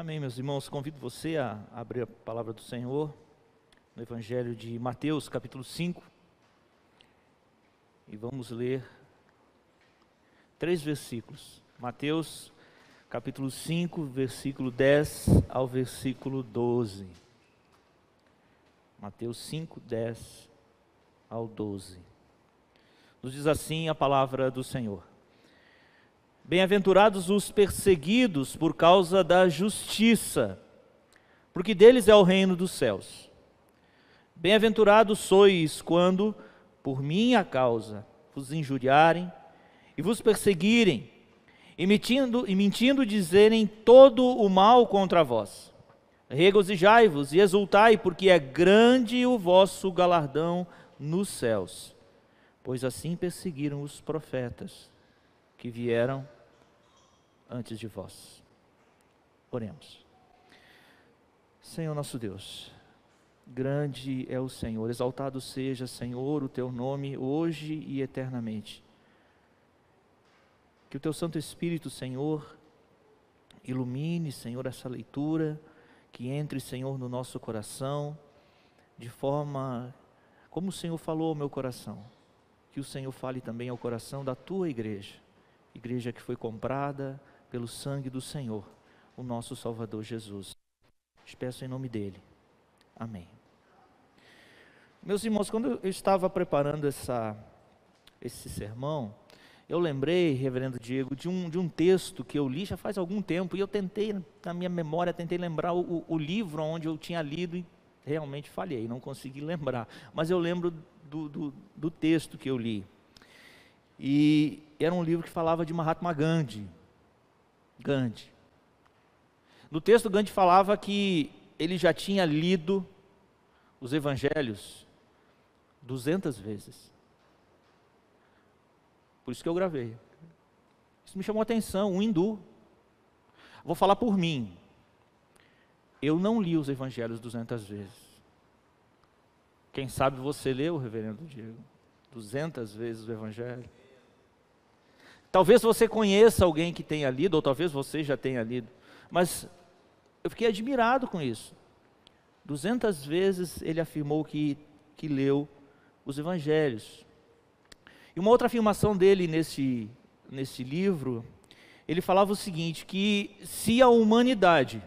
Amém, meus irmãos. Convido você a abrir a palavra do Senhor no Evangelho de Mateus, capítulo 5. E vamos ler três versículos. Mateus, capítulo 5, versículo 10 ao versículo 12. Mateus 5, 10 ao 12. Nos diz assim a palavra do Senhor. Bem-aventurados os perseguidos por causa da justiça, porque deles é o reino dos céus. Bem-aventurados sois quando, por minha causa, vos injuriarem e vos perseguirem, e mentindo, e mentindo dizerem todo o mal contra vós. Regozijai-vos e exultai, porque é grande o vosso galardão nos céus, pois assim perseguiram os profetas que vieram antes de vós. Oremos. Senhor nosso Deus, grande é o Senhor, exaltado seja, Senhor, o teu nome hoje e eternamente. Que o teu Santo Espírito, Senhor, ilumine, Senhor, essa leitura, que entre, Senhor, no nosso coração, de forma como o Senhor falou ao meu coração, que o Senhor fale também ao coração da tua igreja, igreja que foi comprada, pelo sangue do Senhor, o nosso Salvador Jesus. Te peço em nome dele. Amém. Meus irmãos, quando eu estava preparando essa, esse sermão, eu lembrei, reverendo Diego, de um, de um texto que eu li já faz algum tempo, e eu tentei, na minha memória, tentei lembrar o, o livro onde eu tinha lido e realmente falhei, não consegui lembrar. Mas eu lembro do, do, do texto que eu li. E era um livro que falava de Mahatma Gandhi. Gandhi. No texto, Gandhi falava que ele já tinha lido os evangelhos 200 vezes. Por isso que eu gravei. Isso me chamou a atenção, um hindu. Vou falar por mim. Eu não li os evangelhos 200 vezes. Quem sabe você leu, reverendo Diego, 200 vezes o evangelho. Talvez você conheça alguém que tenha lido, ou talvez você já tenha lido, mas eu fiquei admirado com isso. Duzentas vezes ele afirmou que, que leu os evangelhos. E uma outra afirmação dele nesse, nesse livro, ele falava o seguinte: que se a humanidade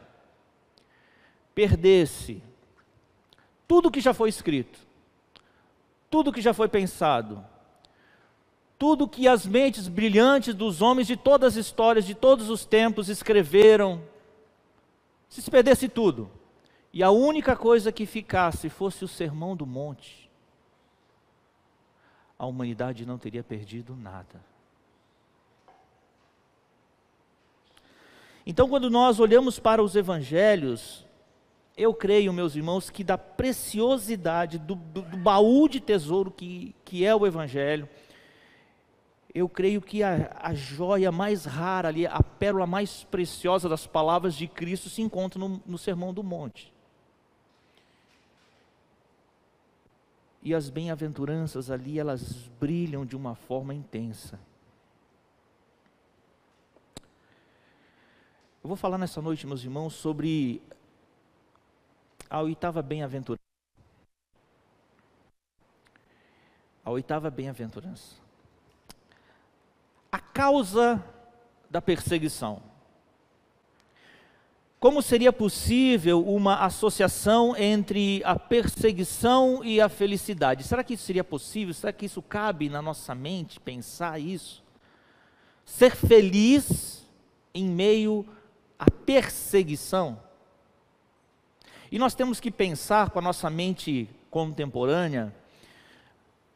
perdesse tudo que já foi escrito, tudo que já foi pensado, tudo que as mentes brilhantes dos homens de todas as histórias, de todos os tempos escreveram, se se perdesse tudo, e a única coisa que ficasse fosse o sermão do monte, a humanidade não teria perdido nada. Então, quando nós olhamos para os evangelhos, eu creio, meus irmãos, que da preciosidade, do, do, do baú de tesouro que, que é o evangelho, eu creio que a, a joia mais rara ali, a pérola mais preciosa das palavras de Cristo se encontra no, no Sermão do Monte. E as bem-aventuranças ali, elas brilham de uma forma intensa. Eu vou falar nessa noite, meus irmãos, sobre a oitava bem-aventurança. A oitava bem-aventurança a causa da perseguição. Como seria possível uma associação entre a perseguição e a felicidade? Será que isso seria possível? Será que isso cabe na nossa mente pensar isso? Ser feliz em meio à perseguição? E nós temos que pensar com a nossa mente contemporânea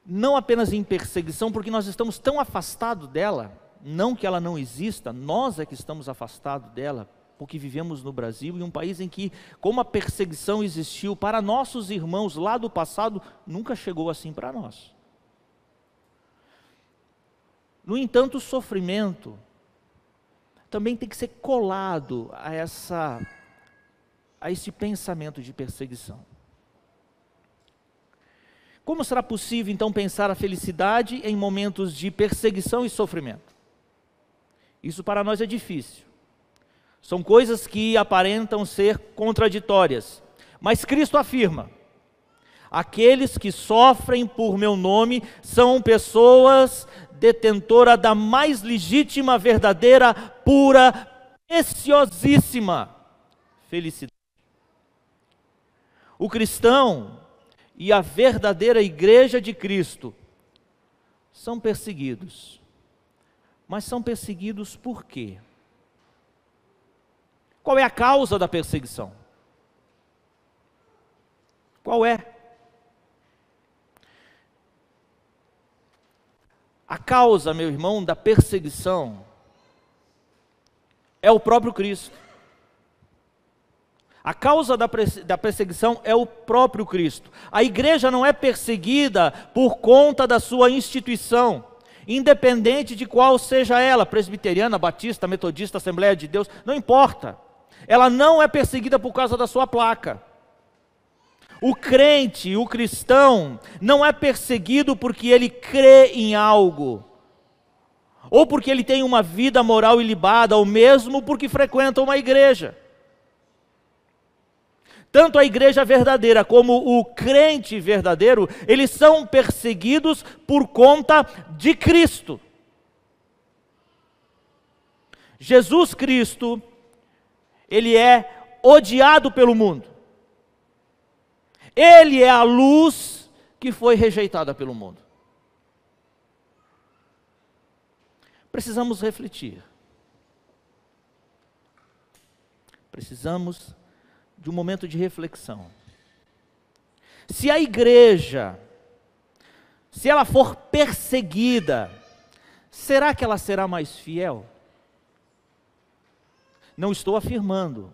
não apenas em perseguição, porque nós estamos tão afastados dela, não que ela não exista, nós é que estamos afastados dela, porque vivemos no Brasil, em um país em que, como a perseguição existiu para nossos irmãos lá do passado, nunca chegou assim para nós. No entanto, o sofrimento também tem que ser colado a essa a esse pensamento de perseguição. Como será possível então pensar a felicidade em momentos de perseguição e sofrimento? Isso para nós é difícil. São coisas que aparentam ser contraditórias. Mas Cristo afirma: aqueles que sofrem por meu nome são pessoas detentoras da mais legítima, verdadeira, pura, preciosíssima felicidade. O cristão e a verdadeira igreja de Cristo são perseguidos. Mas são perseguidos por quê? Qual é a causa da perseguição? Qual é? A causa, meu irmão, da perseguição é o próprio Cristo. A causa da perseguição é o próprio Cristo. A igreja não é perseguida por conta da sua instituição, independente de qual seja ela, presbiteriana, batista, metodista, Assembleia de Deus, não importa. Ela não é perseguida por causa da sua placa. O crente, o cristão, não é perseguido porque ele crê em algo, ou porque ele tem uma vida moral ilibada, ou mesmo porque frequenta uma igreja. Tanto a igreja verdadeira como o crente verdadeiro, eles são perseguidos por conta de Cristo. Jesus Cristo, ele é odiado pelo mundo. Ele é a luz que foi rejeitada pelo mundo. Precisamos refletir. Precisamos de um momento de reflexão. Se a igreja, se ela for perseguida, será que ela será mais fiel? Não estou afirmando,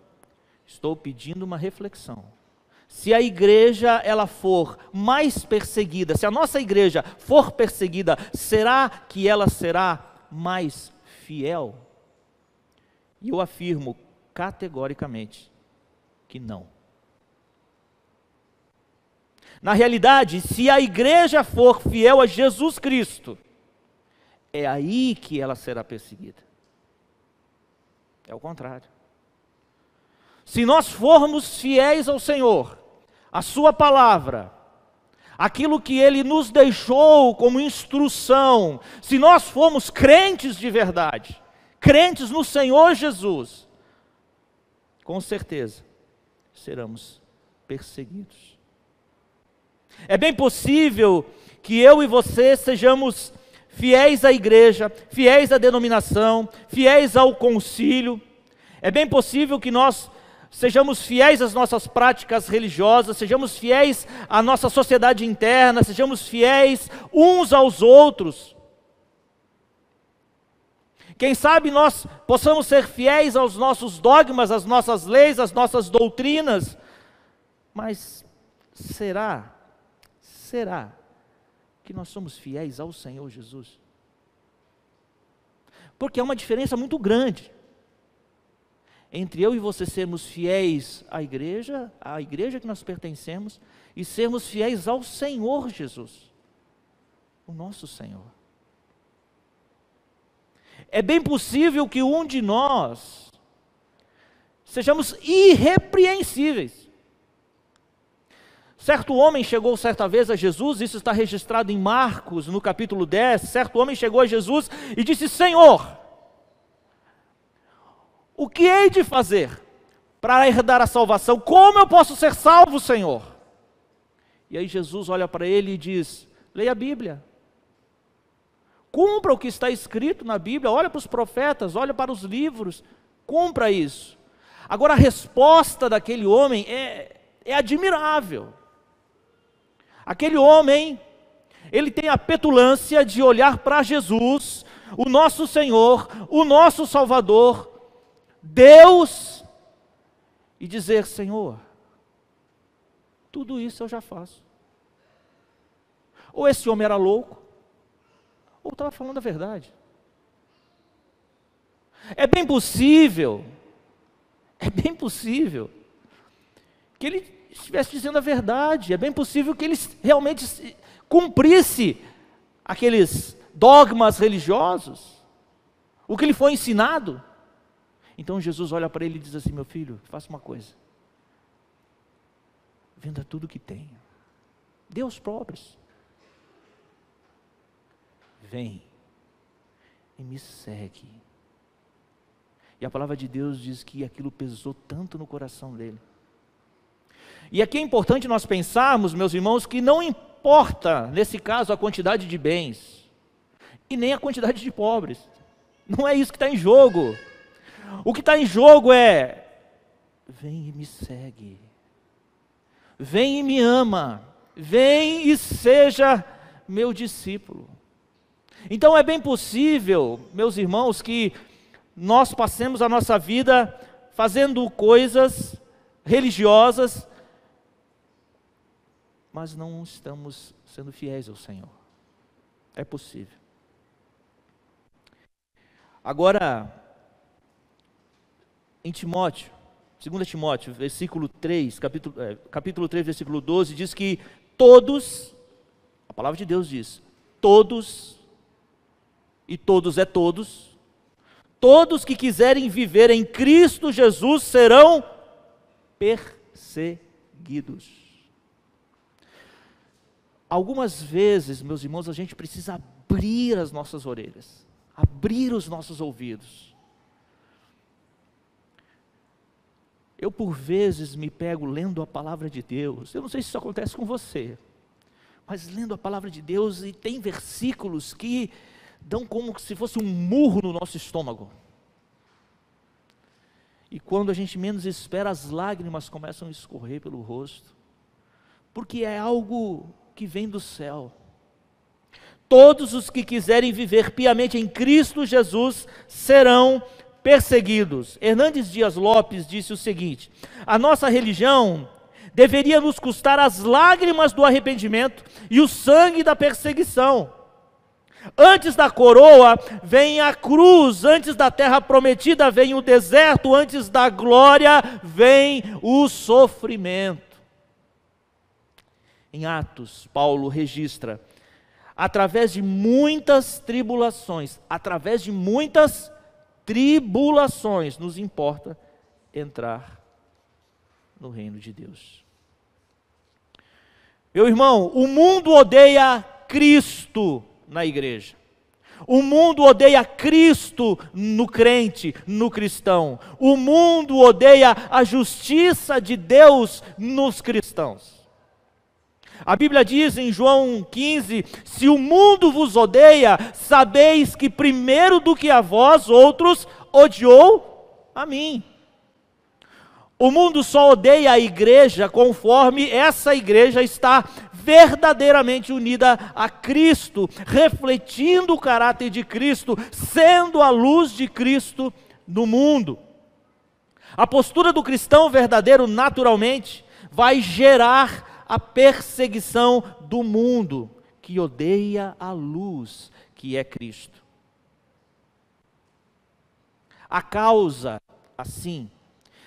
estou pedindo uma reflexão. Se a igreja ela for mais perseguida, se a nossa igreja for perseguida, será que ela será mais fiel? E eu afirmo categoricamente que não. Na realidade, se a igreja for fiel a Jesus Cristo, é aí que ela será perseguida. É o contrário. Se nós formos fiéis ao Senhor, a Sua palavra, aquilo que Ele nos deixou como instrução, se nós formos crentes de verdade, crentes no Senhor Jesus, com certeza, seremos perseguidos. É bem possível que eu e você sejamos fiéis à igreja, fiéis à denominação, fiéis ao concílio. É bem possível que nós sejamos fiéis às nossas práticas religiosas, sejamos fiéis à nossa sociedade interna, sejamos fiéis uns aos outros. Quem sabe nós possamos ser fiéis aos nossos dogmas, às nossas leis, às nossas doutrinas, mas será, será que nós somos fiéis ao Senhor Jesus? Porque há uma diferença muito grande entre eu e você sermos fiéis à igreja, à igreja que nós pertencemos, e sermos fiéis ao Senhor Jesus, o nosso Senhor. É bem possível que um de nós sejamos irrepreensíveis. Certo homem chegou certa vez a Jesus, isso está registrado em Marcos, no capítulo 10. Certo homem chegou a Jesus e disse: Senhor, o que hei de fazer para herdar a salvação? Como eu posso ser salvo, Senhor? E aí Jesus olha para ele e diz: Leia a Bíblia. Cumpra o que está escrito na Bíblia, olha para os profetas, olha para os livros, cumpra isso. Agora a resposta daquele homem é, é admirável. Aquele homem, ele tem a petulância de olhar para Jesus, o nosso Senhor, o nosso Salvador, Deus, e dizer: Senhor, tudo isso eu já faço. Ou esse homem era louco, ou estava falando a verdade. É bem possível, é bem possível que ele estivesse dizendo a verdade, é bem possível que ele realmente cumprisse aqueles dogmas religiosos, o que lhe foi ensinado. Então Jesus olha para ele e diz assim: Meu filho, faça uma coisa. Venda tudo que tem. Dê aos pobres. Vem e me segue. E a palavra de Deus diz que aquilo pesou tanto no coração dele. E aqui é importante nós pensarmos, meus irmãos, que não importa, nesse caso, a quantidade de bens, e nem a quantidade de pobres. Não é isso que está em jogo. O que está em jogo é: vem e me segue, vem e me ama, vem e seja meu discípulo. Então é bem possível, meus irmãos, que nós passemos a nossa vida fazendo coisas religiosas, mas não estamos sendo fiéis ao Senhor. É possível. Agora, em Timóteo, 2 Timóteo, versículo 3, capítulo, é, capítulo 3, versículo 12, diz que todos, a palavra de Deus diz, todos, e todos é todos, todos que quiserem viver em Cristo Jesus serão perseguidos. Algumas vezes, meus irmãos, a gente precisa abrir as nossas orelhas, abrir os nossos ouvidos Eu, por vezes, me pego lendo a palavra de Deus. Eu não sei se isso acontece com você, mas lendo a palavra de Deus e tem versículos que dão como se fosse um murro no nosso estômago. E quando a gente menos espera, as lágrimas começam a escorrer pelo rosto, porque é algo que vem do céu. Todos os que quiserem viver piamente em Cristo Jesus serão perseguidos. Hernandes Dias Lopes disse o seguinte: a nossa religião deveria nos custar as lágrimas do arrependimento e o sangue da perseguição. Antes da coroa vem a cruz, antes da terra prometida vem o deserto, antes da glória vem o sofrimento. Em Atos, Paulo registra, através de muitas tribulações, através de muitas tribulações, nos importa entrar no reino de Deus. Meu irmão, o mundo odeia Cristo na igreja. O mundo odeia Cristo no crente, no cristão. O mundo odeia a justiça de Deus nos cristãos. A Bíblia diz em João 15: Se o mundo vos odeia, sabeis que primeiro do que a vós outros odiou a mim. O mundo só odeia a igreja conforme essa igreja está verdadeiramente unida a Cristo, refletindo o caráter de Cristo, sendo a luz de Cristo no mundo. A postura do cristão verdadeiro, naturalmente, vai gerar a perseguição do mundo que odeia a luz que é Cristo. A causa, assim,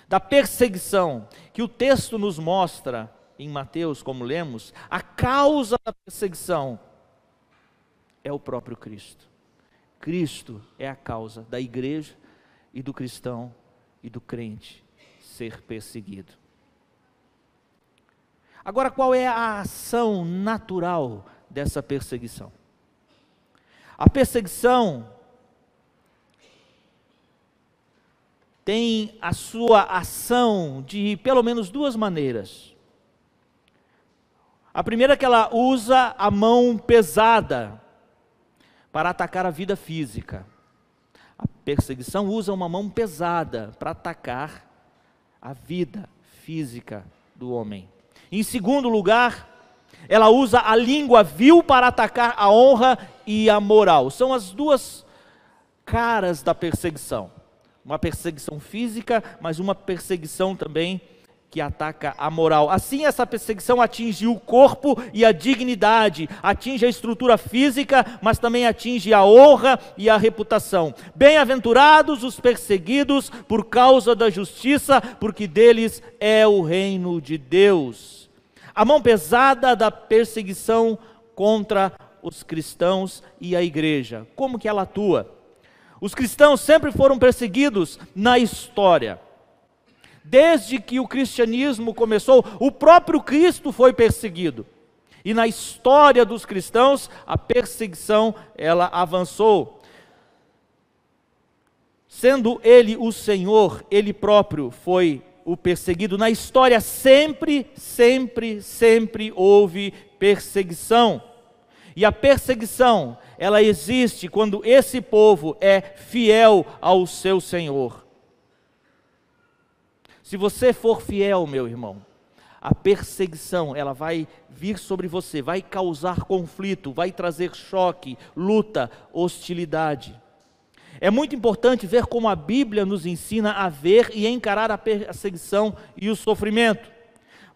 da perseguição que o texto nos mostra em Mateus, como lemos, a causa da perseguição é o próprio Cristo. Cristo é a causa da igreja e do cristão e do crente ser perseguido. Agora, qual é a ação natural dessa perseguição? A perseguição tem a sua ação de pelo menos duas maneiras. A primeira é que ela usa a mão pesada para atacar a vida física. A perseguição usa uma mão pesada para atacar a vida física do homem. Em segundo lugar, ela usa a língua vil para atacar a honra e a moral. São as duas caras da perseguição. Uma perseguição física, mas uma perseguição também que ataca a moral. Assim, essa perseguição atinge o corpo e a dignidade, atinge a estrutura física, mas também atinge a honra e a reputação. Bem-aventurados os perseguidos por causa da justiça, porque deles é o reino de Deus. A mão pesada da perseguição contra os cristãos e a igreja. Como que ela atua? Os cristãos sempre foram perseguidos na história. Desde que o cristianismo começou, o próprio Cristo foi perseguido. E na história dos cristãos, a perseguição ela avançou. Sendo ele o Senhor, ele próprio foi o perseguido. Na história sempre, sempre, sempre houve perseguição. E a perseguição, ela existe quando esse povo é fiel ao seu Senhor. Se você for fiel, meu irmão, a perseguição, ela vai vir sobre você, vai causar conflito, vai trazer choque, luta, hostilidade. É muito importante ver como a Bíblia nos ensina a ver e encarar a perseguição e o sofrimento.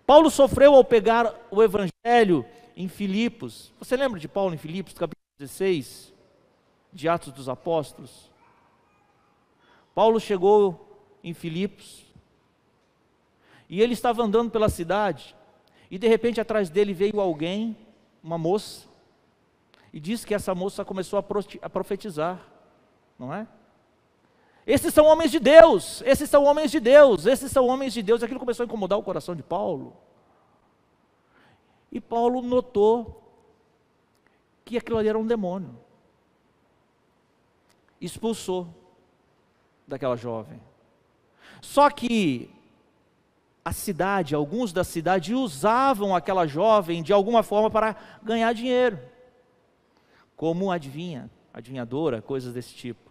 Paulo sofreu ao pegar o evangelho em Filipos. Você lembra de Paulo em Filipos, capítulo 16, de Atos dos Apóstolos? Paulo chegou em Filipos, e ele estava andando pela cidade, e de repente atrás dele veio alguém, uma moça, e disse que essa moça começou a profetizar, não é? Esses são homens de Deus, esses são homens de Deus, esses são homens de Deus. Aquilo começou a incomodar o coração de Paulo. E Paulo notou que aquilo ali era um demônio. Expulsou daquela jovem. Só que a cidade, alguns da cidade usavam aquela jovem de alguma forma para ganhar dinheiro, como adivinha, adivinhadora, coisas desse tipo.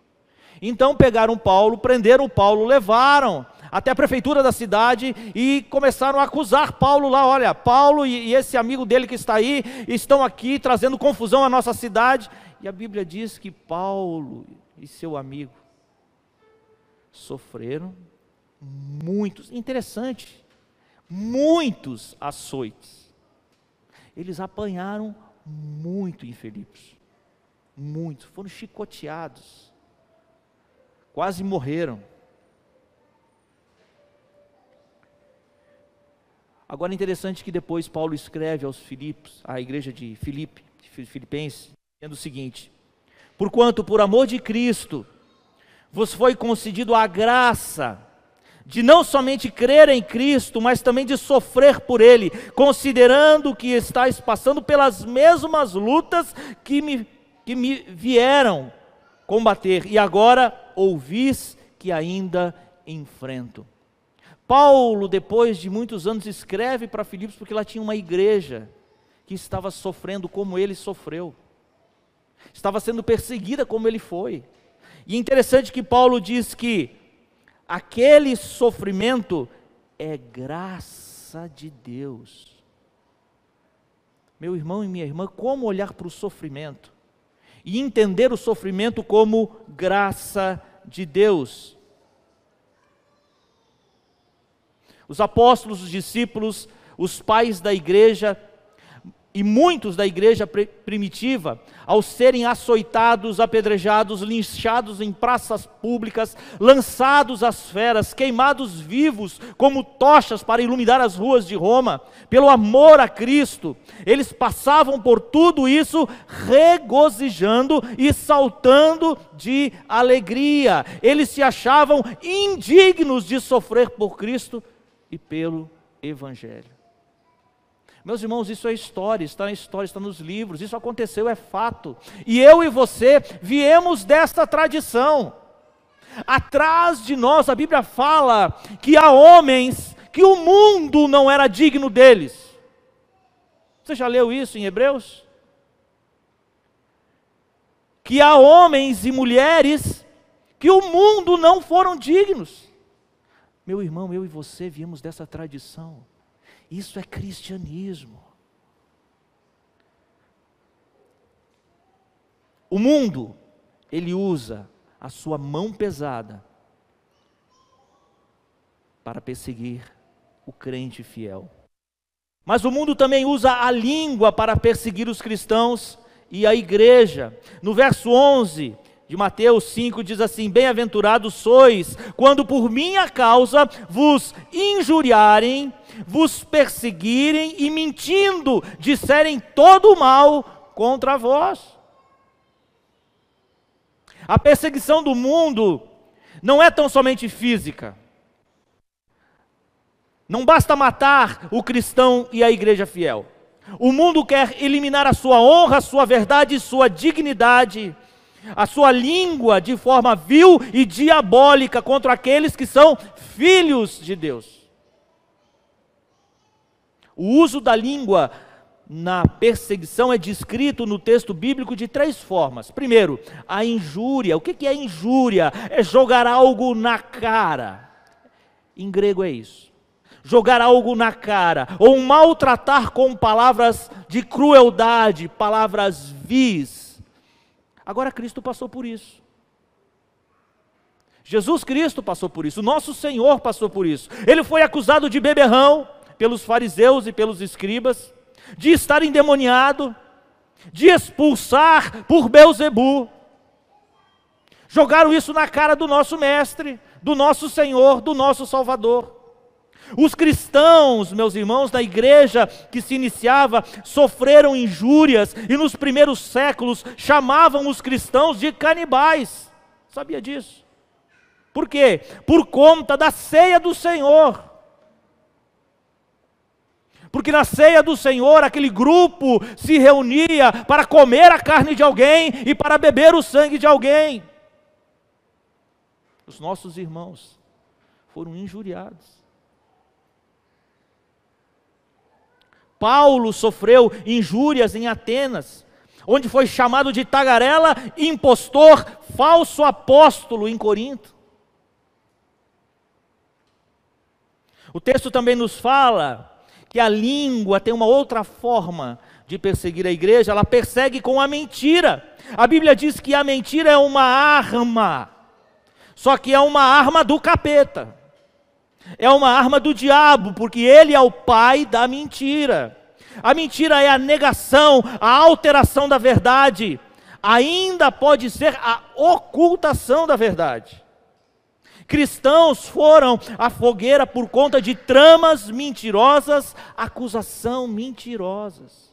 Então pegaram Paulo, prenderam Paulo, levaram até a prefeitura da cidade e começaram a acusar Paulo lá. Olha, Paulo e, e esse amigo dele que está aí estão aqui trazendo confusão à nossa cidade. E a Bíblia diz que Paulo e seu amigo sofreram muitos, interessante, muitos açoites. Eles apanharam muito em Filipos, muitos, foram chicoteados, quase morreram. Agora é interessante que depois Paulo escreve aos Filipos, à igreja de Filipe, de Filipenses, dizendo o seguinte: Porquanto por amor de Cristo vos foi concedido a graça de não somente crer em Cristo, mas também de sofrer por Ele, considerando que estáis passando pelas mesmas lutas que me, que me vieram combater, e agora ouvis que ainda enfrento. Paulo, depois de muitos anos, escreve para Filipos porque lá tinha uma igreja que estava sofrendo como ele sofreu, estava sendo perseguida como ele foi. E é interessante que Paulo diz que aquele sofrimento é graça de Deus. Meu irmão e minha irmã, como olhar para o sofrimento e entender o sofrimento como graça de Deus? Os apóstolos, os discípulos, os pais da igreja e muitos da igreja primitiva, ao serem açoitados, apedrejados, linchados em praças públicas, lançados às feras, queimados vivos como tochas para iluminar as ruas de Roma, pelo amor a Cristo, eles passavam por tudo isso regozijando e saltando de alegria. Eles se achavam indignos de sofrer por Cristo e pelo Evangelho. Meus irmãos, isso é história, está na história, está nos livros, isso aconteceu, é fato. E eu e você viemos desta tradição. Atrás de nós, a Bíblia fala que há homens que o mundo não era digno deles. Você já leu isso em Hebreus? Que há homens e mulheres que o mundo não foram dignos. Meu irmão, eu e você viemos dessa tradição. Isso é cristianismo. O mundo, ele usa a sua mão pesada para perseguir o crente fiel. Mas o mundo também usa a língua para perseguir os cristãos e a igreja. No verso 11 de Mateus 5 diz assim: Bem-aventurados sois quando por minha causa vos injuriarem vos perseguirem e mentindo disserem todo o mal contra vós. A perseguição do mundo não é tão somente física. Não basta matar o cristão e a igreja fiel. O mundo quer eliminar a sua honra, a sua verdade, sua dignidade, a sua língua de forma vil e diabólica contra aqueles que são filhos de Deus. O uso da língua na perseguição é descrito no texto bíblico de três formas. Primeiro, a injúria. O que é injúria? É jogar algo na cara. Em grego é isso. Jogar algo na cara, ou maltratar com palavras de crueldade, palavras vis. Agora Cristo passou por isso. Jesus Cristo passou por isso, nosso Senhor passou por isso. Ele foi acusado de beberrão pelos fariseus e pelos escribas de estar endemoniado, de expulsar por Beuzebu. Jogaram isso na cara do nosso mestre, do nosso Senhor, do nosso Salvador. Os cristãos, meus irmãos, da igreja que se iniciava, sofreram injúrias e nos primeiros séculos chamavam os cristãos de canibais. Sabia disso? Por quê? Por conta da ceia do Senhor. Porque na ceia do Senhor, aquele grupo se reunia para comer a carne de alguém e para beber o sangue de alguém. Os nossos irmãos foram injuriados. Paulo sofreu injúrias em Atenas, onde foi chamado de tagarela, impostor, falso apóstolo em Corinto. O texto também nos fala que a língua tem uma outra forma de perseguir a igreja, ela persegue com a mentira. A Bíblia diz que a mentira é uma arma, só que é uma arma do capeta, é uma arma do diabo, porque ele é o pai da mentira. A mentira é a negação, a alteração da verdade, ainda pode ser a ocultação da verdade. Cristãos foram à fogueira por conta de tramas mentirosas, acusação mentirosas.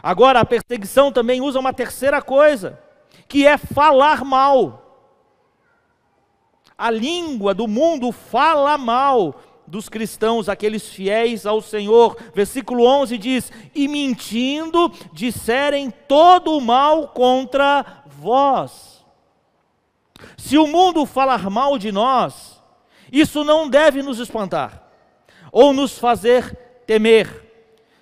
Agora, a perseguição também usa uma terceira coisa, que é falar mal. A língua do mundo fala mal dos cristãos, aqueles fiéis ao Senhor. Versículo 11 diz: E mentindo, disserem todo o mal contra vós. Se o mundo falar mal de nós, isso não deve nos espantar ou nos fazer temer.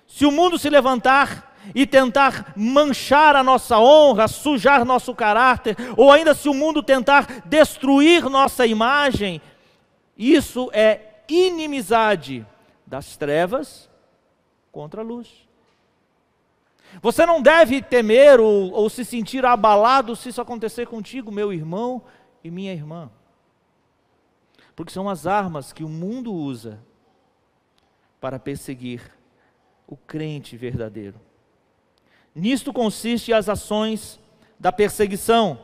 Se o mundo se levantar e tentar manchar a nossa honra, sujar nosso caráter, ou ainda se o mundo tentar destruir nossa imagem, isso é inimizade das trevas contra a luz. Você não deve temer ou, ou se sentir abalado se isso acontecer contigo, meu irmão e minha irmã. Porque são as armas que o mundo usa para perseguir o crente verdadeiro. Nisto consiste as ações da perseguição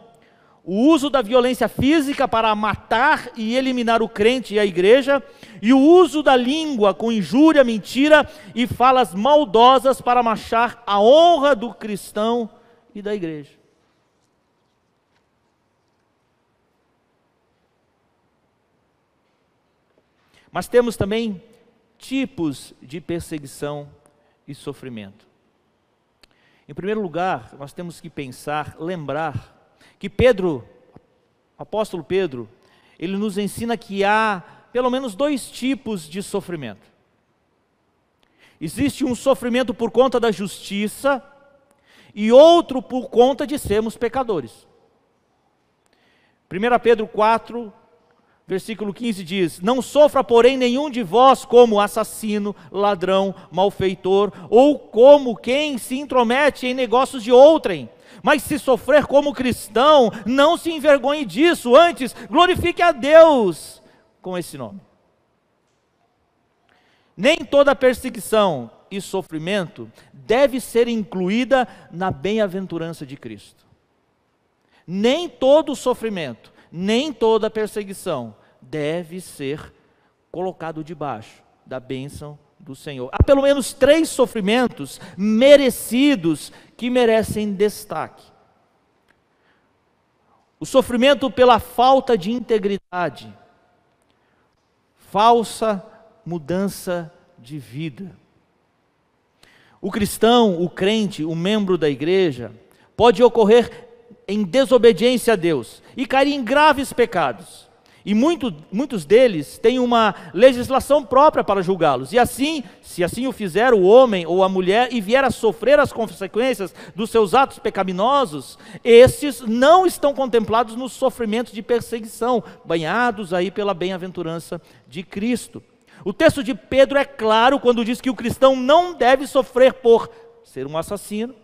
o uso da violência física para matar e eliminar o crente e a igreja, e o uso da língua com injúria, mentira e falas maldosas para machar a honra do cristão e da igreja. Mas temos também tipos de perseguição e sofrimento. Em primeiro lugar, nós temos que pensar, lembrar que Pedro, apóstolo Pedro, ele nos ensina que há pelo menos dois tipos de sofrimento. Existe um sofrimento por conta da justiça e outro por conta de sermos pecadores. 1 Pedro 4, versículo 15 diz: Não sofra, porém, nenhum de vós como assassino, ladrão, malfeitor, ou como quem se intromete em negócios de outrem mas se sofrer como cristão, não se envergonhe disso, antes glorifique a Deus com esse nome. Nem toda perseguição e sofrimento deve ser incluída na bem-aventurança de Cristo. Nem todo sofrimento, nem toda perseguição deve ser colocado debaixo da bênção do Senhor. Há pelo menos três sofrimentos merecidos que merecem destaque. O sofrimento pela falta de integridade, falsa mudança de vida. O cristão, o crente, o membro da igreja, pode ocorrer em desobediência a Deus e cair em graves pecados. E muito, muitos deles têm uma legislação própria para julgá-los. E assim, se assim o fizer o homem ou a mulher e vier a sofrer as consequências dos seus atos pecaminosos, estes não estão contemplados nos sofrimentos de perseguição, banhados aí pela bem-aventurança de Cristo. O texto de Pedro é claro quando diz que o cristão não deve sofrer por ser um assassino.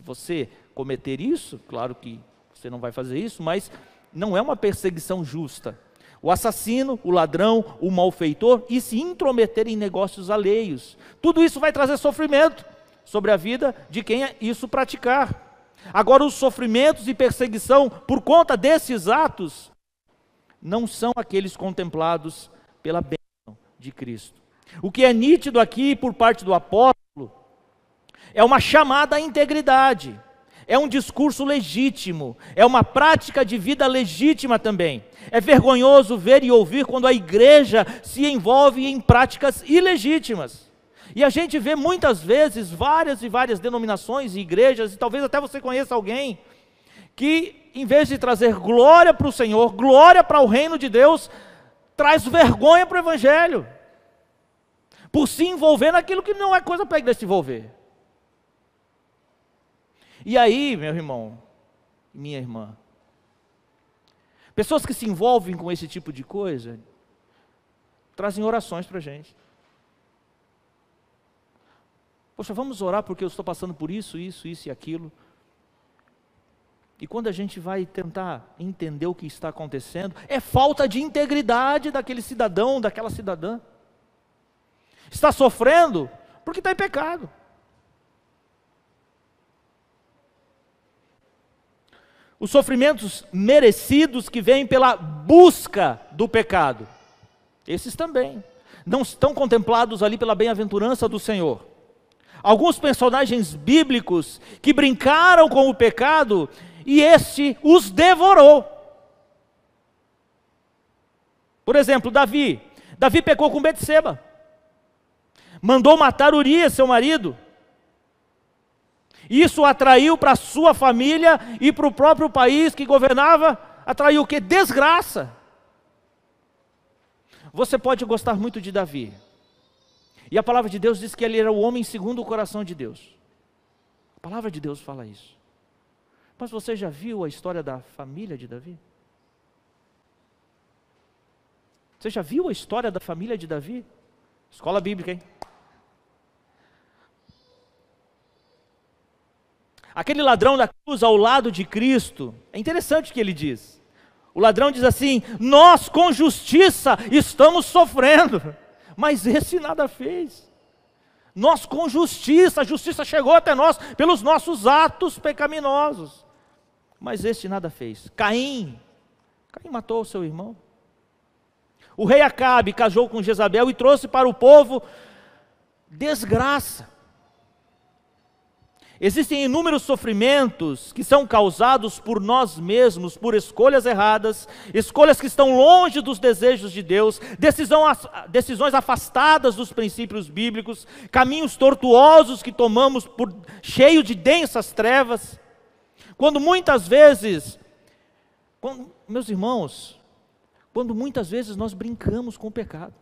Se você cometer isso, claro que você não vai fazer isso, mas não é uma perseguição justa. O assassino, o ladrão, o malfeitor e se intrometer em negócios alheios. Tudo isso vai trazer sofrimento sobre a vida de quem isso praticar. Agora, os sofrimentos e perseguição por conta desses atos não são aqueles contemplados pela bênção de Cristo. O que é nítido aqui por parte do apóstolo é uma chamada à integridade é um discurso legítimo, é uma prática de vida legítima também. É vergonhoso ver e ouvir quando a igreja se envolve em práticas ilegítimas. E a gente vê muitas vezes várias e várias denominações e igrejas, e talvez até você conheça alguém, que em vez de trazer glória para o Senhor, glória para o reino de Deus, traz vergonha para o Evangelho, por se envolver naquilo que não é coisa para a igreja se envolver. E aí, meu irmão, minha irmã, pessoas que se envolvem com esse tipo de coisa, trazem orações para a gente. Poxa, vamos orar porque eu estou passando por isso, isso, isso e aquilo. E quando a gente vai tentar entender o que está acontecendo, é falta de integridade daquele cidadão, daquela cidadã. Está sofrendo porque está em pecado. Os sofrimentos merecidos que vêm pela busca do pecado. Esses também não estão contemplados ali pela bem-aventurança do Senhor. Alguns personagens bíblicos que brincaram com o pecado e este os devorou. Por exemplo, Davi. Davi pecou com Betseba. Mandou matar Urias, seu marido. Isso atraiu para sua família e para o próprio país que governava, atraiu o que? Desgraça. Você pode gostar muito de Davi. E a palavra de Deus diz que ele era o homem segundo o coração de Deus. A palavra de Deus fala isso. Mas você já viu a história da família de Davi? Você já viu a história da família de Davi? Escola bíblica, hein? Aquele ladrão da cruz ao lado de Cristo, é interessante o que ele diz. O ladrão diz assim: Nós com justiça estamos sofrendo, mas esse nada fez. Nós com justiça, a justiça chegou até nós pelos nossos atos pecaminosos, mas este nada fez. Caim, Caim matou o seu irmão. O rei Acabe casou com Jezabel e trouxe para o povo desgraça. Existem inúmeros sofrimentos que são causados por nós mesmos, por escolhas erradas, escolhas que estão longe dos desejos de Deus, decisões afastadas dos princípios bíblicos, caminhos tortuosos que tomamos por cheio de densas trevas. Quando muitas vezes, quando, meus irmãos, quando muitas vezes nós brincamos com o pecado.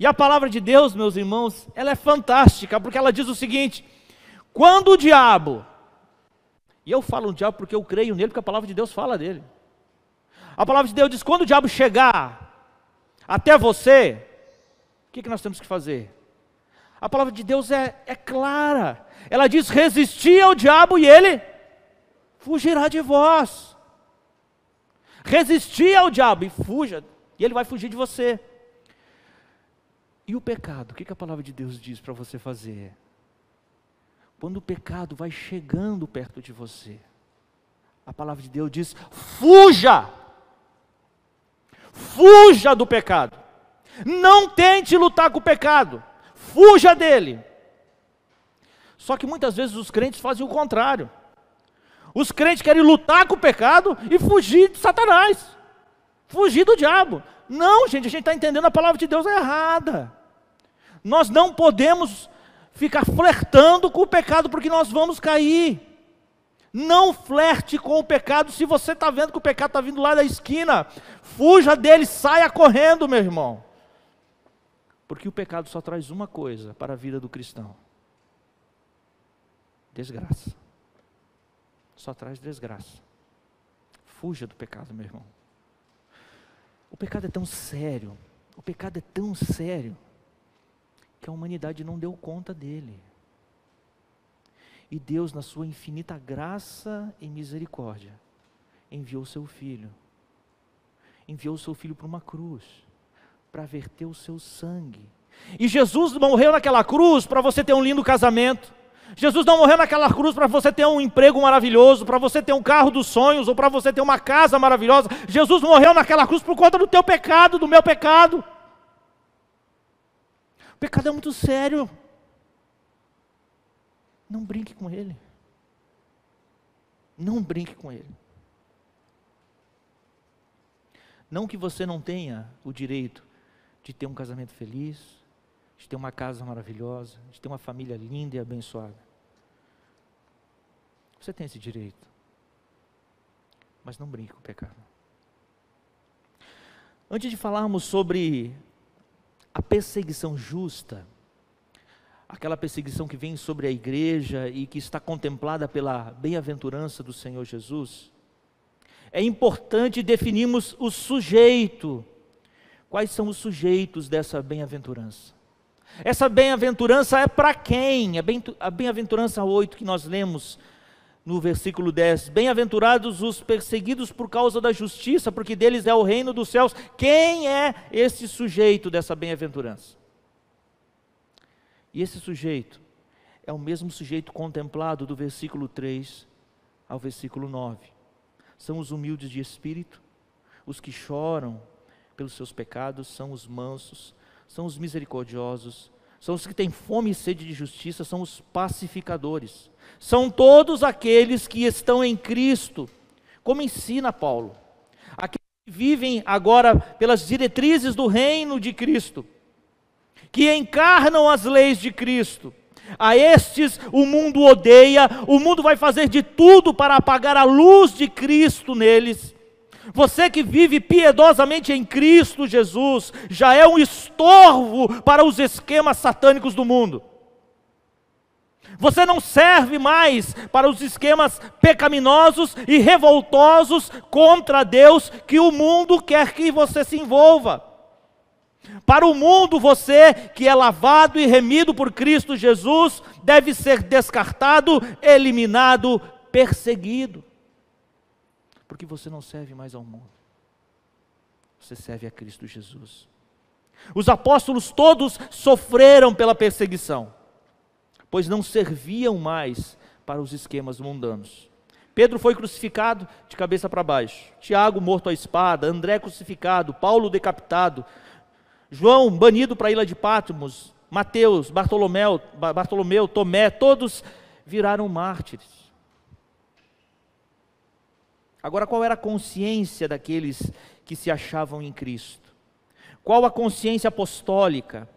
E a palavra de Deus, meus irmãos, ela é fantástica, porque ela diz o seguinte: quando o diabo, e eu falo no diabo porque eu creio nele, porque a palavra de Deus fala dele. A palavra de Deus diz: quando o diabo chegar até você, o que, que nós temos que fazer? A palavra de Deus é, é clara. Ela diz: resistir ao diabo e ele fugirá de vós. Resistir ao diabo e fuja, e ele vai fugir de você. E o pecado, o que, que a palavra de Deus diz para você fazer? Quando o pecado vai chegando perto de você, a palavra de Deus diz: fuja! Fuja do pecado. Não tente lutar com o pecado, fuja dele. Só que muitas vezes os crentes fazem o contrário. Os crentes querem lutar com o pecado e fugir de Satanás, fugir do diabo. Não, gente, a gente está entendendo a palavra de Deus errada. Nós não podemos ficar flertando com o pecado, porque nós vamos cair. Não flerte com o pecado se você está vendo que o pecado está vindo lá da esquina. Fuja dele, saia correndo, meu irmão. Porque o pecado só traz uma coisa para a vida do cristão: desgraça. Só traz desgraça. Fuja do pecado, meu irmão. O pecado é tão sério, o pecado é tão sério, que a humanidade não deu conta dele. E Deus, na sua infinita graça e misericórdia, enviou seu filho. Enviou seu filho para uma cruz, para verter o seu sangue. E Jesus morreu naquela cruz para você ter um lindo casamento. Jesus não morreu naquela cruz para você ter um emprego maravilhoso, para você ter um carro dos sonhos ou para você ter uma casa maravilhosa. Jesus morreu naquela cruz por conta do teu pecado, do meu pecado. Pecado é muito sério. Não brinque com ele. Não brinque com ele. Não que você não tenha o direito de ter um casamento feliz, de ter uma casa maravilhosa, de ter uma família linda e abençoada. Você tem esse direito. Mas não brinque com o pecado. Antes de falarmos sobre a perseguição justa, aquela perseguição que vem sobre a igreja e que está contemplada pela bem-aventurança do Senhor Jesus, é importante definirmos o sujeito. Quais são os sujeitos dessa bem-aventurança? Essa bem-aventurança é para quem? A bem-aventurança 8 que nós lemos no versículo 10: Bem-aventurados os perseguidos por causa da justiça, porque deles é o reino dos céus. Quem é esse sujeito dessa bem-aventurança? E esse sujeito é o mesmo sujeito contemplado do versículo 3 ao versículo 9. São os humildes de espírito, os que choram pelos seus pecados, são os mansos, são os misericordiosos, são os que têm fome e sede de justiça, são os pacificadores. São todos aqueles que estão em Cristo, como ensina Paulo. Aqueles que vivem agora pelas diretrizes do reino de Cristo que encarnam as leis de Cristo. A estes o mundo odeia, o mundo vai fazer de tudo para apagar a luz de Cristo neles. Você que vive piedosamente em Cristo Jesus, já é um estorvo para os esquemas satânicos do mundo. Você não serve mais para os esquemas pecaminosos e revoltosos contra Deus que o mundo quer que você se envolva. Para o mundo, você que é lavado e remido por Cristo Jesus, deve ser descartado, eliminado, perseguido. Porque você não serve mais ao mundo, você serve a Cristo Jesus. Os apóstolos todos sofreram pela perseguição, pois não serviam mais para os esquemas mundanos. Pedro foi crucificado de cabeça para baixo, Tiago morto à espada, André crucificado, Paulo decapitado, João banido para a ilha de Patmos, Mateus, Bartolomeu, Bartolomeu, Tomé, todos viraram mártires. Agora, qual era a consciência daqueles que se achavam em Cristo? Qual a consciência apostólica?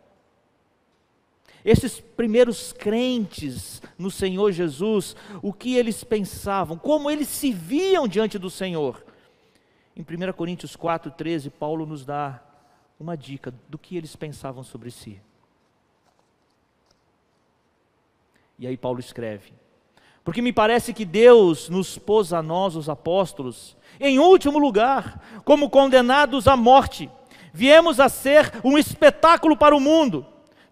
Esses primeiros crentes no Senhor Jesus, o que eles pensavam, como eles se viam diante do Senhor. Em 1 Coríntios 4,13, Paulo nos dá uma dica do que eles pensavam sobre si. E aí Paulo escreve: Porque me parece que Deus nos pôs a nós, os apóstolos, em último lugar, como condenados à morte. Viemos a ser um espetáculo para o mundo,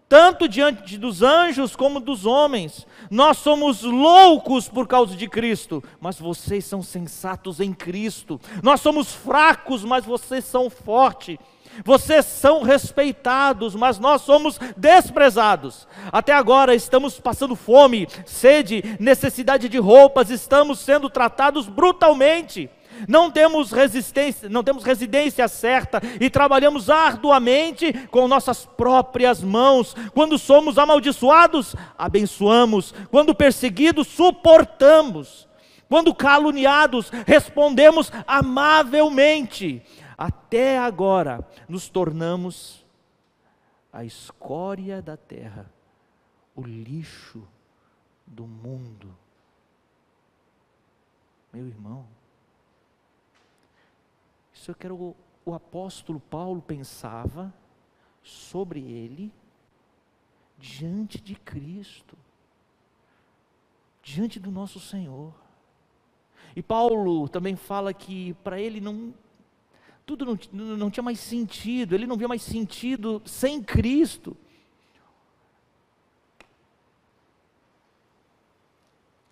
tanto diante dos anjos como dos homens. Nós somos loucos por causa de Cristo, mas vocês são sensatos em Cristo. Nós somos fracos, mas vocês são fortes. Vocês são respeitados, mas nós somos desprezados. Até agora estamos passando fome, sede, necessidade de roupas, estamos sendo tratados brutalmente. não temos resistência, não temos residência certa e trabalhamos arduamente com nossas próprias mãos. Quando somos amaldiçoados, abençoamos. Quando perseguidos, suportamos. Quando caluniados, respondemos amavelmente. Até agora nos tornamos a escória da terra, o lixo do mundo. Meu irmão, isso quero o, o apóstolo Paulo pensava sobre ele diante de Cristo, diante do nosso Senhor. E Paulo também fala que para ele não tudo não, não tinha mais sentido, ele não via mais sentido sem Cristo.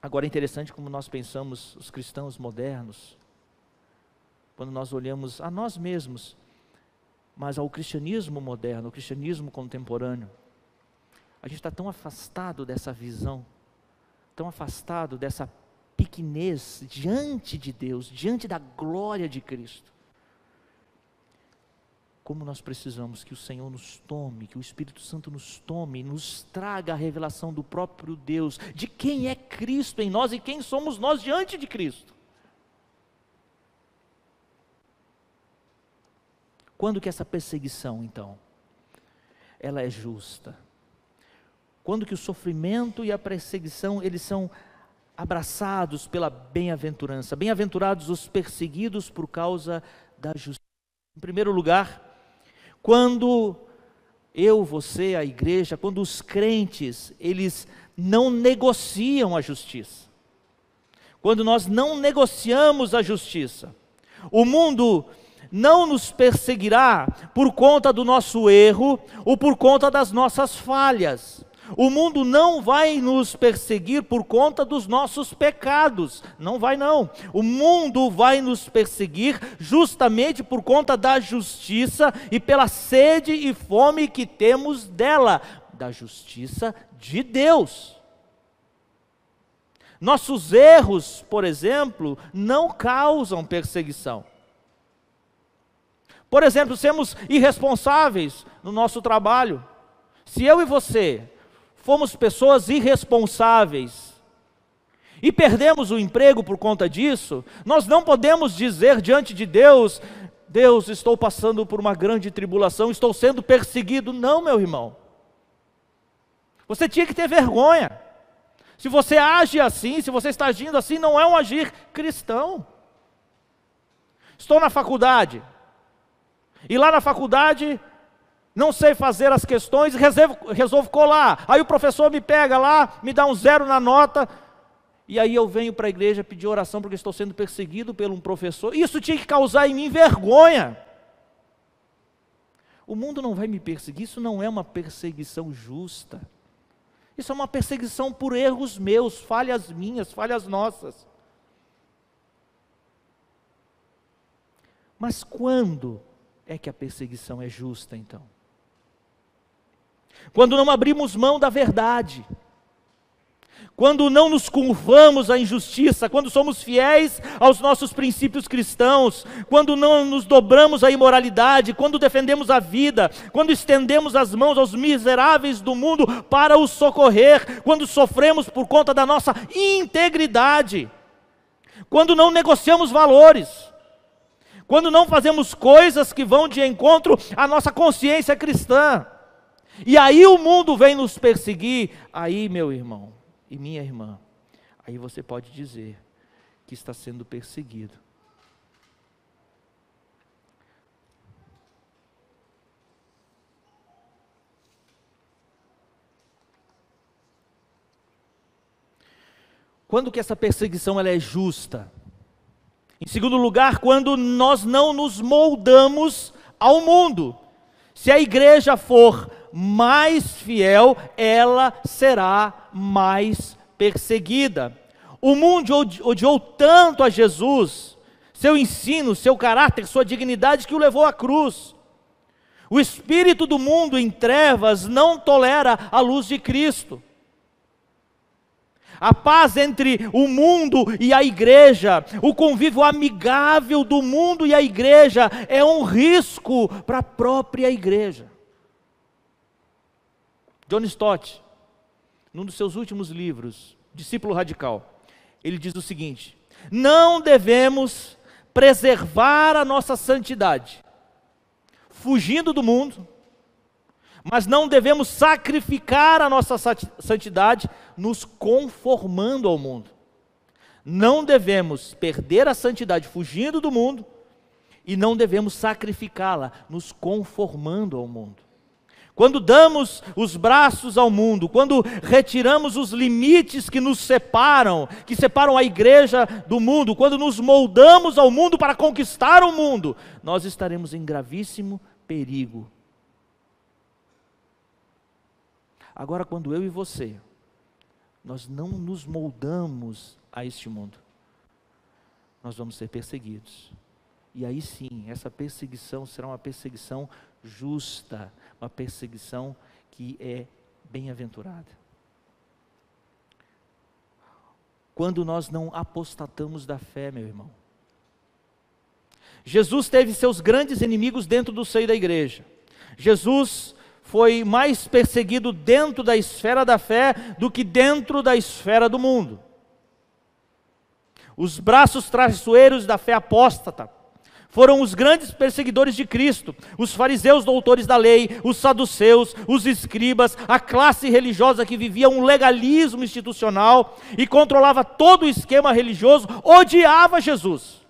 Agora é interessante como nós pensamos, os cristãos modernos, quando nós olhamos a nós mesmos, mas ao cristianismo moderno, ao cristianismo contemporâneo. A gente está tão afastado dessa visão, tão afastado dessa pequenez diante de Deus, diante da glória de Cristo. Como nós precisamos que o Senhor nos tome, que o Espírito Santo nos tome, nos traga a revelação do próprio Deus, de quem é Cristo em nós e quem somos nós diante de Cristo. Quando que essa perseguição, então, ela é justa? Quando que o sofrimento e a perseguição, eles são abraçados pela bem-aventurança. Bem-aventurados os perseguidos por causa da justiça. Em primeiro lugar, quando eu, você, a igreja, quando os crentes, eles não negociam a justiça. Quando nós não negociamos a justiça. O mundo não nos perseguirá por conta do nosso erro ou por conta das nossas falhas. O mundo não vai nos perseguir por conta dos nossos pecados, não vai não. O mundo vai nos perseguir justamente por conta da justiça e pela sede e fome que temos dela, da justiça de Deus. Nossos erros, por exemplo, não causam perseguição. Por exemplo, sermos irresponsáveis no nosso trabalho. Se eu e você fomos pessoas irresponsáveis e perdemos o emprego por conta disso, nós não podemos dizer diante de Deus: Deus, estou passando por uma grande tribulação, estou sendo perseguido. Não, meu irmão. Você tinha que ter vergonha. Se você age assim, se você está agindo assim, não é um agir cristão. Estou na faculdade, e lá na faculdade, não sei fazer as questões, resolvo, resolvo colar. Aí o professor me pega lá, me dá um zero na nota, e aí eu venho para a igreja pedir oração porque estou sendo perseguido por um professor. Isso tinha que causar em mim vergonha. O mundo não vai me perseguir, isso não é uma perseguição justa. Isso é uma perseguição por erros meus, falhas minhas, falhas nossas. Mas quando é que a perseguição é justa então? Quando não abrimos mão da verdade, quando não nos curvamos à injustiça, quando somos fiéis aos nossos princípios cristãos, quando não nos dobramos à imoralidade, quando defendemos a vida, quando estendemos as mãos aos miseráveis do mundo para os socorrer, quando sofremos por conta da nossa integridade, quando não negociamos valores, quando não fazemos coisas que vão de encontro à nossa consciência cristã. E aí o mundo vem nos perseguir, aí, meu irmão e minha irmã, aí você pode dizer que está sendo perseguido. Quando que essa perseguição ela é justa? Em segundo lugar, quando nós não nos moldamos ao mundo. Se a igreja for mais fiel, ela será mais perseguida. O mundo odiou tanto a Jesus, seu ensino, seu caráter, sua dignidade, que o levou à cruz. O espírito do mundo em trevas não tolera a luz de Cristo. A paz entre o mundo e a igreja, o convívio amigável do mundo e a igreja é um risco para a própria igreja. John Stott, num dos seus últimos livros, Discípulo Radical, ele diz o seguinte: não devemos preservar a nossa santidade, fugindo do mundo, mas não devemos sacrificar a nossa santidade nos conformando ao mundo. Não devemos perder a santidade fugindo do mundo e não devemos sacrificá-la nos conformando ao mundo. Quando damos os braços ao mundo, quando retiramos os limites que nos separam, que separam a igreja do mundo, quando nos moldamos ao mundo para conquistar o mundo, nós estaremos em gravíssimo perigo. Agora, quando eu e você, nós não nos moldamos a este mundo, nós vamos ser perseguidos. E aí sim, essa perseguição será uma perseguição justa, uma perseguição que é bem-aventurada. Quando nós não apostatamos da fé, meu irmão. Jesus teve seus grandes inimigos dentro do seio da igreja. Jesus foi mais perseguido dentro da esfera da fé do que dentro da esfera do mundo. Os braços traiçoeiros da fé apóstata foram os grandes perseguidores de Cristo, os fariseus doutores da lei, os saduceus, os escribas, a classe religiosa que vivia um legalismo institucional e controlava todo o esquema religioso, odiava Jesus.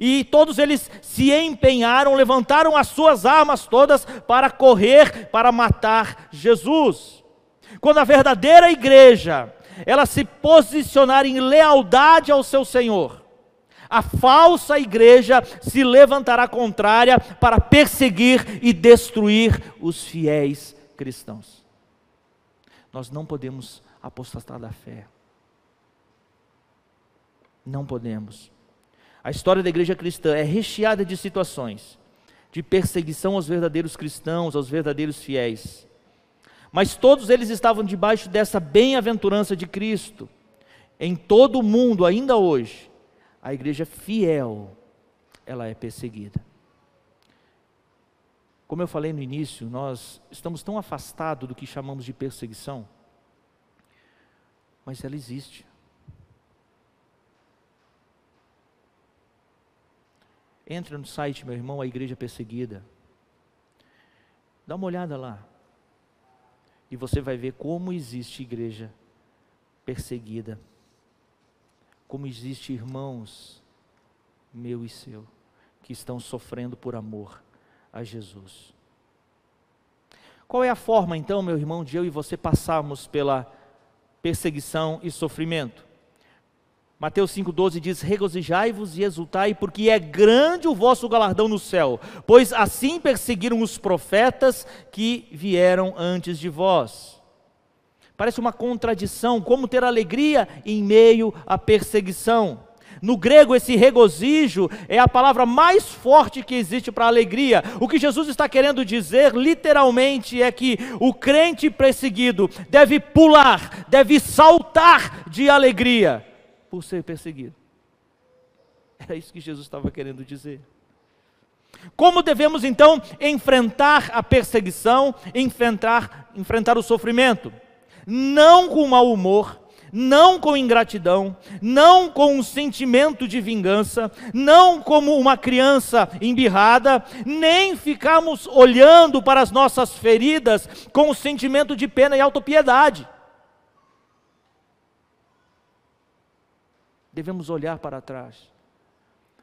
E todos eles se empenharam, levantaram as suas armas todas para correr, para matar Jesus. Quando a verdadeira igreja, ela se posicionar em lealdade ao seu Senhor, a falsa igreja se levantará contrária para perseguir e destruir os fiéis cristãos. Nós não podemos apostatar da fé. Não podemos. A história da igreja cristã é recheada de situações de perseguição aos verdadeiros cristãos, aos verdadeiros fiéis. Mas todos eles estavam debaixo dessa bem-aventurança de Cristo. Em todo o mundo, ainda hoje, a igreja fiel, ela é perseguida. Como eu falei no início, nós estamos tão afastados do que chamamos de perseguição, mas ela existe. Entra no site, meu irmão, a Igreja Perseguida. Dá uma olhada lá. E você vai ver como existe igreja perseguida. Como existe irmãos, meu e seu, que estão sofrendo por amor a Jesus. Qual é a forma, então, meu irmão, de eu e você passarmos pela perseguição e sofrimento? Mateus 5,12 diz: Regozijai-vos e exultai, porque é grande o vosso galardão no céu, pois assim perseguiram os profetas que vieram antes de vós. Parece uma contradição, como ter alegria em meio à perseguição. No grego, esse regozijo é a palavra mais forte que existe para alegria. O que Jesus está querendo dizer, literalmente, é que o crente perseguido deve pular, deve saltar de alegria por ser perseguido. Era isso que Jesus estava querendo dizer. Como devemos então enfrentar a perseguição, enfrentar, enfrentar o sofrimento? Não com mau humor, não com ingratidão, não com um sentimento de vingança, não como uma criança embirrada, nem ficarmos olhando para as nossas feridas com o sentimento de pena e autopiedade. devemos olhar para trás,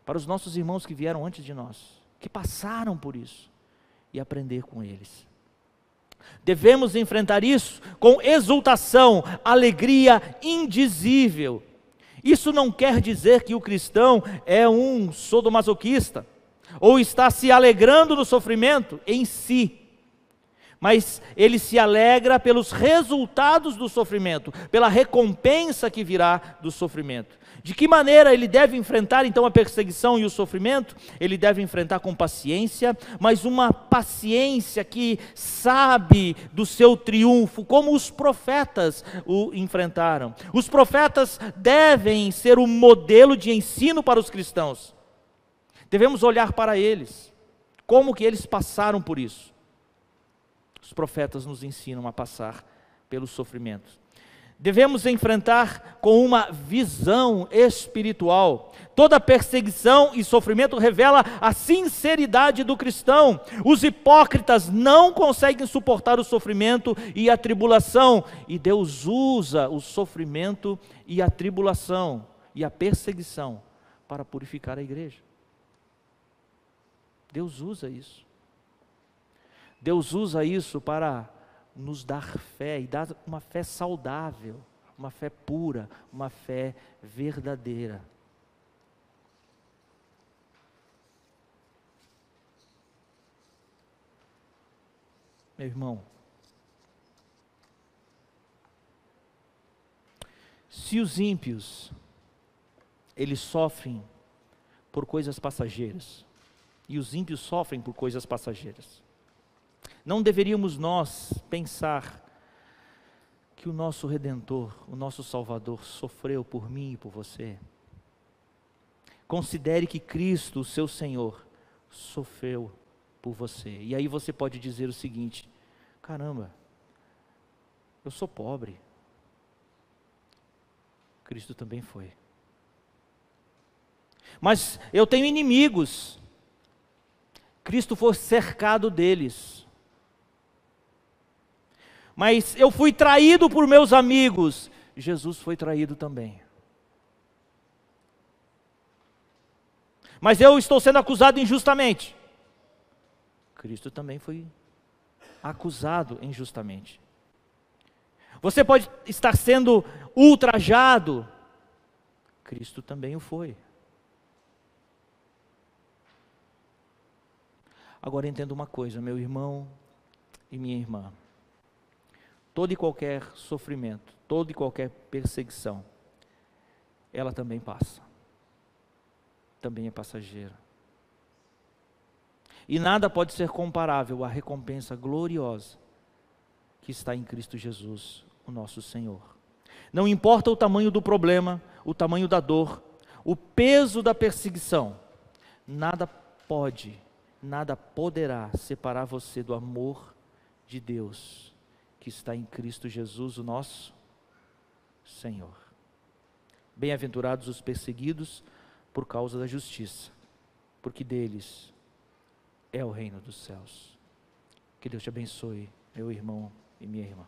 para os nossos irmãos que vieram antes de nós, que passaram por isso, e aprender com eles. Devemos enfrentar isso com exultação, alegria indizível. Isso não quer dizer que o cristão é um sodomasoquista, ou está se alegrando no sofrimento em si mas ele se alegra pelos resultados do sofrimento, pela recompensa que virá do sofrimento. De que maneira ele deve enfrentar então a perseguição e o sofrimento? Ele deve enfrentar com paciência, mas uma paciência que sabe do seu triunfo, como os profetas o enfrentaram. Os profetas devem ser o um modelo de ensino para os cristãos. Devemos olhar para eles, como que eles passaram por isso. Os profetas nos ensinam a passar pelos sofrimentos devemos enfrentar com uma visão espiritual. Toda perseguição e sofrimento revela a sinceridade do cristão. Os hipócritas não conseguem suportar o sofrimento e a tribulação, e Deus usa o sofrimento e a tribulação e a perseguição para purificar a igreja. Deus usa isso. Deus usa isso para nos dar fé e dar uma fé saudável, uma fé pura, uma fé verdadeira. Meu irmão, se os ímpios eles sofrem por coisas passageiras, e os ímpios sofrem por coisas passageiras. Não deveríamos nós pensar que o nosso Redentor, o nosso Salvador, sofreu por mim e por você? Considere que Cristo, o seu Senhor, sofreu por você. E aí você pode dizer o seguinte: caramba, eu sou pobre. Cristo também foi. Mas eu tenho inimigos. Cristo foi cercado deles mas eu fui traído por meus amigos. Jesus foi traído também. Mas eu estou sendo acusado injustamente. Cristo também foi acusado injustamente. Você pode estar sendo ultrajado. Cristo também o foi. Agora entenda uma coisa, meu irmão e minha irmã todo e qualquer sofrimento, toda e qualquer perseguição, ela também passa. Também é passageira. E nada pode ser comparável à recompensa gloriosa que está em Cristo Jesus, o nosso Senhor. Não importa o tamanho do problema, o tamanho da dor, o peso da perseguição, nada pode, nada poderá separar você do amor de Deus que está em Cristo Jesus, o nosso Senhor. Bem-aventurados os perseguidos por causa da justiça, porque deles é o reino dos céus. Que Deus te abençoe, meu irmão e minha irmã.